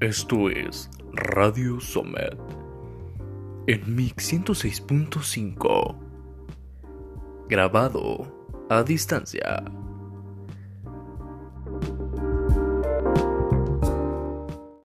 Esto es Radio Somet en Mix 106.5. Grabado a distancia.